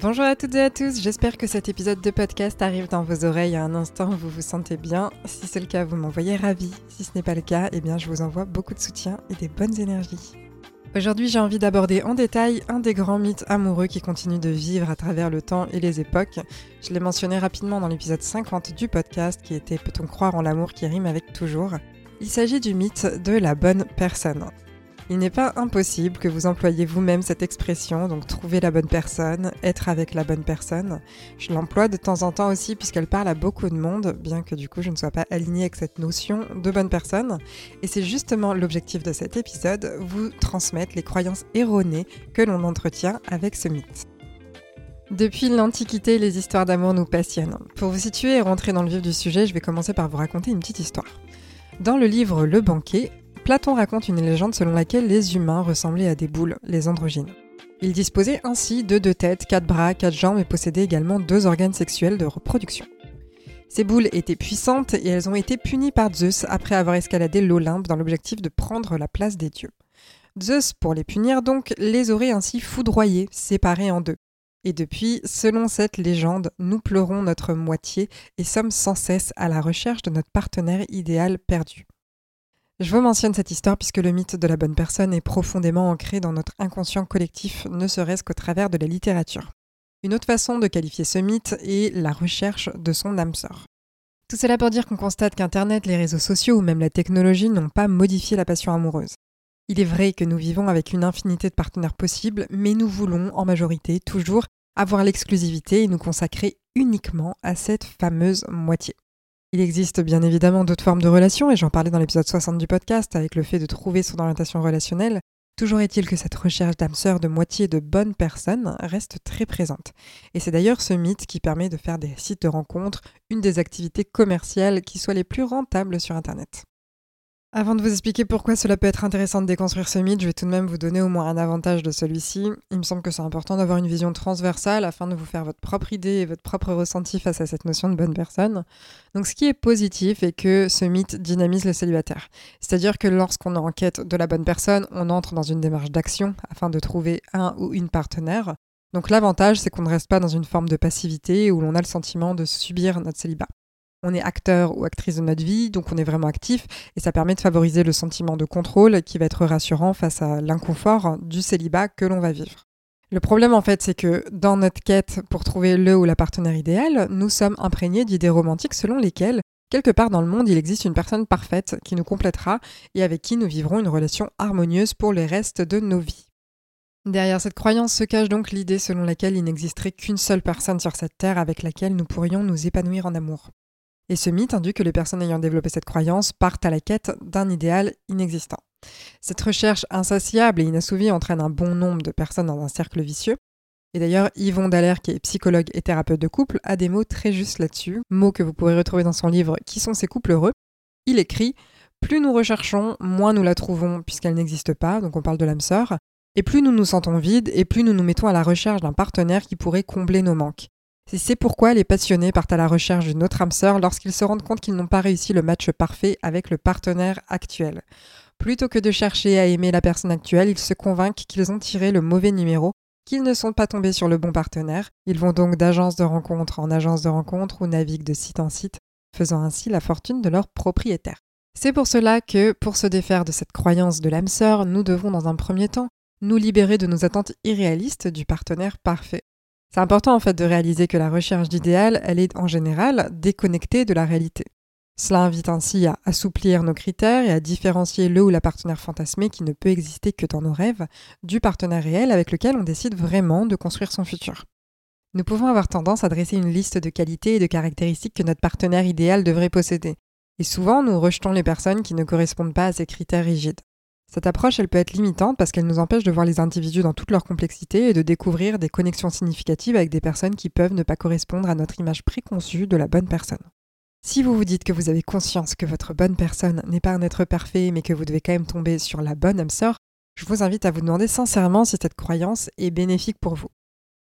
Bonjour à toutes et à tous, j'espère que cet épisode de podcast arrive dans vos oreilles à un instant où vous vous sentez bien. Si c'est le cas, vous m'envoyez ravi. Si ce n'est pas le cas, eh bien je vous envoie beaucoup de soutien et des bonnes énergies. Aujourd'hui, j'ai envie d'aborder en détail un des grands mythes amoureux qui continuent de vivre à travers le temps et les époques. Je l'ai mentionné rapidement dans l'épisode 50 du podcast qui était Peut-on croire en l'amour qui rime avec toujours? Il s'agit du mythe de la bonne personne. Il n'est pas impossible que vous employiez vous-même cette expression, donc trouver la bonne personne, être avec la bonne personne. Je l'emploie de temps en temps aussi puisqu'elle parle à beaucoup de monde, bien que du coup je ne sois pas alignée avec cette notion de bonne personne. Et c'est justement l'objectif de cet épisode, vous transmettre les croyances erronées que l'on entretient avec ce mythe. Depuis l'Antiquité, les histoires d'amour nous passionnent. Pour vous situer et rentrer dans le vif du sujet, je vais commencer par vous raconter une petite histoire. Dans le livre Le banquet, Platon raconte une légende selon laquelle les humains ressemblaient à des boules, les androgynes. Ils disposaient ainsi de deux têtes, quatre bras, quatre jambes et possédaient également deux organes sexuels de reproduction. Ces boules étaient puissantes et elles ont été punies par Zeus après avoir escaladé l'Olympe dans l'objectif de prendre la place des dieux. Zeus, pour les punir donc, les aurait ainsi foudroyées, séparées en deux. Et depuis, selon cette légende, nous pleurons notre moitié et sommes sans cesse à la recherche de notre partenaire idéal perdu. Je vous mentionne cette histoire puisque le mythe de la bonne personne est profondément ancré dans notre inconscient collectif, ne serait-ce qu'au travers de la littérature. Une autre façon de qualifier ce mythe est la recherche de son âme sœur. Tout cela pour dire qu'on constate qu'Internet, les réseaux sociaux ou même la technologie n'ont pas modifié la passion amoureuse. Il est vrai que nous vivons avec une infinité de partenaires possibles, mais nous voulons, en majorité, toujours avoir l'exclusivité et nous consacrer uniquement à cette fameuse moitié. Il existe bien évidemment d'autres formes de relations, et j'en parlais dans l'épisode 60 du podcast avec le fait de trouver son orientation relationnelle. Toujours est-il que cette recherche d'âme sœur de moitié de bonnes personnes reste très présente. Et c'est d'ailleurs ce mythe qui permet de faire des sites de rencontres une des activités commerciales qui soient les plus rentables sur Internet. Avant de vous expliquer pourquoi cela peut être intéressant de déconstruire ce mythe, je vais tout de même vous donner au moins un avantage de celui-ci. Il me semble que c'est important d'avoir une vision transversale afin de vous faire votre propre idée et votre propre ressenti face à cette notion de bonne personne. Donc ce qui est positif est que ce mythe dynamise le célibataire. C'est-à-dire que lorsqu'on est en quête de la bonne personne, on entre dans une démarche d'action afin de trouver un ou une partenaire. Donc l'avantage, c'est qu'on ne reste pas dans une forme de passivité où l'on a le sentiment de subir notre célibat on est acteur ou actrice de notre vie, donc on est vraiment actif, et ça permet de favoriser le sentiment de contrôle qui va être rassurant face à l'inconfort du célibat que l'on va vivre. Le problème en fait, c'est que dans notre quête pour trouver le ou la partenaire idéal, nous sommes imprégnés d'idées romantiques selon lesquelles, quelque part dans le monde, il existe une personne parfaite qui nous complétera et avec qui nous vivrons une relation harmonieuse pour les restes de nos vies. Derrière cette croyance se cache donc l'idée selon laquelle il n'existerait qu'une seule personne sur cette terre avec laquelle nous pourrions nous épanouir en amour. Et ce mythe induit que les personnes ayant développé cette croyance partent à la quête d'un idéal inexistant. Cette recherche insatiable et inassouvie entraîne un bon nombre de personnes dans un cercle vicieux. Et d'ailleurs, Yvon Dallaire, qui est psychologue et thérapeute de couple, a des mots très justes là-dessus, mots que vous pourrez retrouver dans son livre Qui sont ces couples heureux? Il écrit Plus nous recherchons, moins nous la trouvons puisqu'elle n'existe pas, donc on parle de l'âme sœur, et plus nous nous sentons vides, et plus nous nous mettons à la recherche d'un partenaire qui pourrait combler nos manques. C'est pourquoi les passionnés partent à la recherche d'une autre âme sœur lorsqu'ils se rendent compte qu'ils n'ont pas réussi le match parfait avec le partenaire actuel. Plutôt que de chercher à aimer la personne actuelle, ils se convainquent qu'ils ont tiré le mauvais numéro, qu'ils ne sont pas tombés sur le bon partenaire. Ils vont donc d'agence de rencontre en agence de rencontre ou naviguent de site en site, faisant ainsi la fortune de leur propriétaire. C'est pour cela que, pour se défaire de cette croyance de l'âme sœur, nous devons dans un premier temps nous libérer de nos attentes irréalistes du partenaire parfait. C'est important en fait de réaliser que la recherche d'idéal, elle est en général déconnectée de la réalité. Cela invite ainsi à assouplir nos critères et à différencier le ou la partenaire fantasmé qui ne peut exister que dans nos rêves du partenaire réel avec lequel on décide vraiment de construire son futur. Nous pouvons avoir tendance à dresser une liste de qualités et de caractéristiques que notre partenaire idéal devrait posséder. Et souvent, nous rejetons les personnes qui ne correspondent pas à ces critères rigides. Cette approche, elle peut être limitante parce qu'elle nous empêche de voir les individus dans toute leur complexité et de découvrir des connexions significatives avec des personnes qui peuvent ne pas correspondre à notre image préconçue de la bonne personne. Si vous vous dites que vous avez conscience que votre bonne personne n'est pas un être parfait, mais que vous devez quand même tomber sur la bonne âme sœur, je vous invite à vous demander sincèrement si cette croyance est bénéfique pour vous.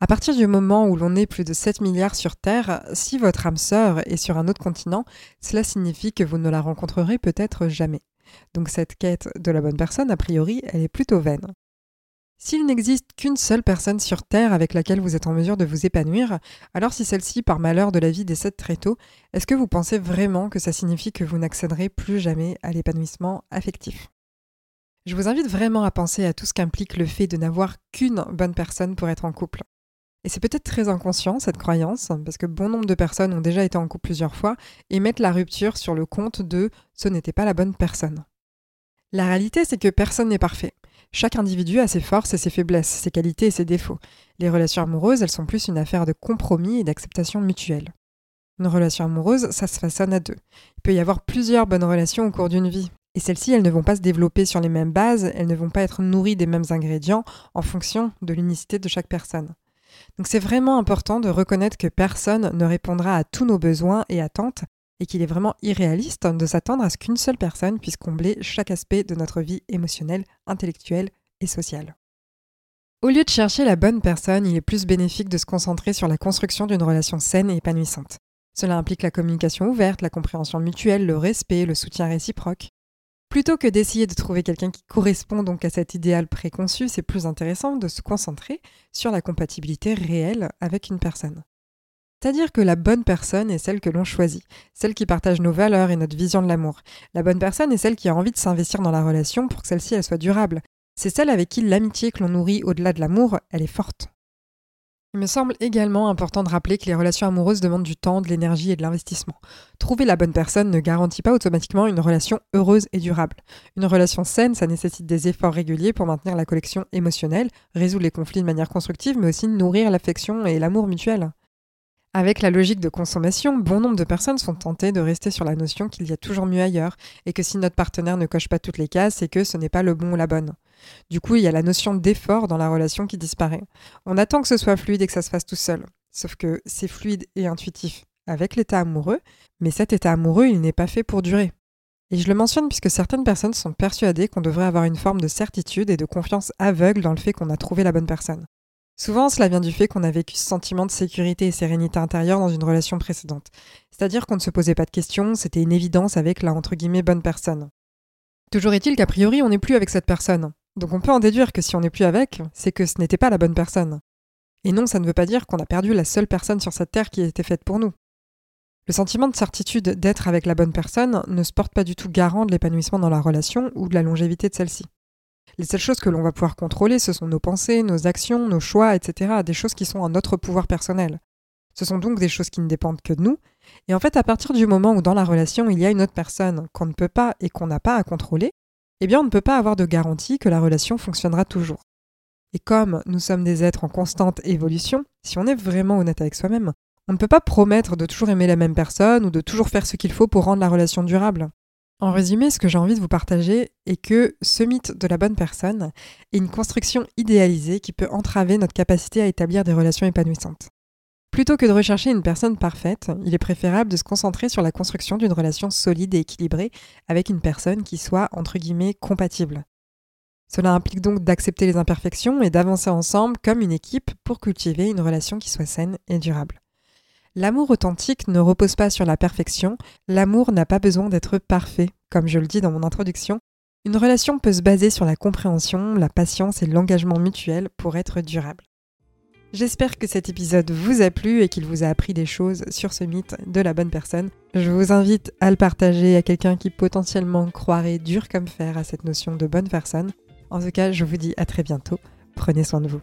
À partir du moment où l'on est plus de 7 milliards sur Terre, si votre âme sœur est sur un autre continent, cela signifie que vous ne la rencontrerez peut-être jamais. Donc cette quête de la bonne personne, a priori, elle est plutôt vaine. S'il n'existe qu'une seule personne sur Terre avec laquelle vous êtes en mesure de vous épanouir, alors si celle-ci, par malheur de la vie, décède très tôt, est-ce que vous pensez vraiment que ça signifie que vous n'accéderez plus jamais à l'épanouissement affectif? Je vous invite vraiment à penser à tout ce qu'implique le fait de n'avoir qu'une bonne personne pour être en couple. Et c'est peut-être très inconscient cette croyance, parce que bon nombre de personnes ont déjà été en couple plusieurs fois et mettent la rupture sur le compte de ce n'était pas la bonne personne. La réalité, c'est que personne n'est parfait. Chaque individu a ses forces et ses faiblesses, ses qualités et ses défauts. Les relations amoureuses, elles sont plus une affaire de compromis et d'acceptation mutuelle. Une relation amoureuse, ça se façonne à deux. Il peut y avoir plusieurs bonnes relations au cours d'une vie. Et celles-ci, elles ne vont pas se développer sur les mêmes bases, elles ne vont pas être nourries des mêmes ingrédients en fonction de l'unicité de chaque personne. Donc c'est vraiment important de reconnaître que personne ne répondra à tous nos besoins et attentes et qu'il est vraiment irréaliste de s'attendre à ce qu'une seule personne puisse combler chaque aspect de notre vie émotionnelle, intellectuelle et sociale. Au lieu de chercher la bonne personne, il est plus bénéfique de se concentrer sur la construction d'une relation saine et épanouissante. Cela implique la communication ouverte, la compréhension mutuelle, le respect, le soutien réciproque. Plutôt que d'essayer de trouver quelqu'un qui correspond donc à cet idéal préconçu, c'est plus intéressant de se concentrer sur la compatibilité réelle avec une personne. C'est-à-dire que la bonne personne est celle que l'on choisit, celle qui partage nos valeurs et notre vision de l'amour. La bonne personne est celle qui a envie de s'investir dans la relation pour que celle-ci elle soit durable. C'est celle avec qui l'amitié que l'on nourrit au-delà de l'amour, elle est forte. Il me semble également important de rappeler que les relations amoureuses demandent du temps, de l'énergie et de l'investissement. Trouver la bonne personne ne garantit pas automatiquement une relation heureuse et durable. Une relation saine, ça nécessite des efforts réguliers pour maintenir la connexion émotionnelle, résoudre les conflits de manière constructive, mais aussi nourrir l'affection et l'amour mutuel. Avec la logique de consommation, bon nombre de personnes sont tentées de rester sur la notion qu'il y a toujours mieux ailleurs, et que si notre partenaire ne coche pas toutes les cases, c'est que ce n'est pas le bon ou la bonne. Du coup, il y a la notion d'effort dans la relation qui disparaît. On attend que ce soit fluide et que ça se fasse tout seul. Sauf que c'est fluide et intuitif avec l'état amoureux, mais cet état amoureux, il n'est pas fait pour durer. Et je le mentionne puisque certaines personnes sont persuadées qu'on devrait avoir une forme de certitude et de confiance aveugle dans le fait qu'on a trouvé la bonne personne. Souvent, cela vient du fait qu'on a vécu ce sentiment de sécurité et sérénité intérieure dans une relation précédente. C'est-à-dire qu'on ne se posait pas de questions, c'était une évidence avec la entre guillemets bonne personne. Toujours est-il qu'a priori, on n'est plus avec cette personne. Donc on peut en déduire que si on n'est plus avec, c'est que ce n'était pas la bonne personne. Et non, ça ne veut pas dire qu'on a perdu la seule personne sur cette terre qui était faite pour nous. Le sentiment de certitude d'être avec la bonne personne ne se porte pas du tout garant de l'épanouissement dans la relation ou de la longévité de celle-ci. Les seules choses que l'on va pouvoir contrôler, ce sont nos pensées, nos actions, nos choix, etc. Des choses qui sont à notre pouvoir personnel. Ce sont donc des choses qui ne dépendent que de nous. Et en fait, à partir du moment où dans la relation, il y a une autre personne qu'on ne peut pas et qu'on n'a pas à contrôler, eh bien, on ne peut pas avoir de garantie que la relation fonctionnera toujours. Et comme nous sommes des êtres en constante évolution, si on est vraiment honnête avec soi-même, on ne peut pas promettre de toujours aimer la même personne ou de toujours faire ce qu'il faut pour rendre la relation durable. En résumé, ce que j'ai envie de vous partager est que ce mythe de la bonne personne est une construction idéalisée qui peut entraver notre capacité à établir des relations épanouissantes. Plutôt que de rechercher une personne parfaite, il est préférable de se concentrer sur la construction d'une relation solide et équilibrée avec une personne qui soit, entre guillemets, compatible. Cela implique donc d'accepter les imperfections et d'avancer ensemble comme une équipe pour cultiver une relation qui soit saine et durable. L'amour authentique ne repose pas sur la perfection, l'amour n'a pas besoin d'être parfait, comme je le dis dans mon introduction. Une relation peut se baser sur la compréhension, la patience et l'engagement mutuel pour être durable. J'espère que cet épisode vous a plu et qu'il vous a appris des choses sur ce mythe de la bonne personne. Je vous invite à le partager à quelqu'un qui potentiellement croirait dur comme fer à cette notion de bonne personne. En tout cas, je vous dis à très bientôt. Prenez soin de vous.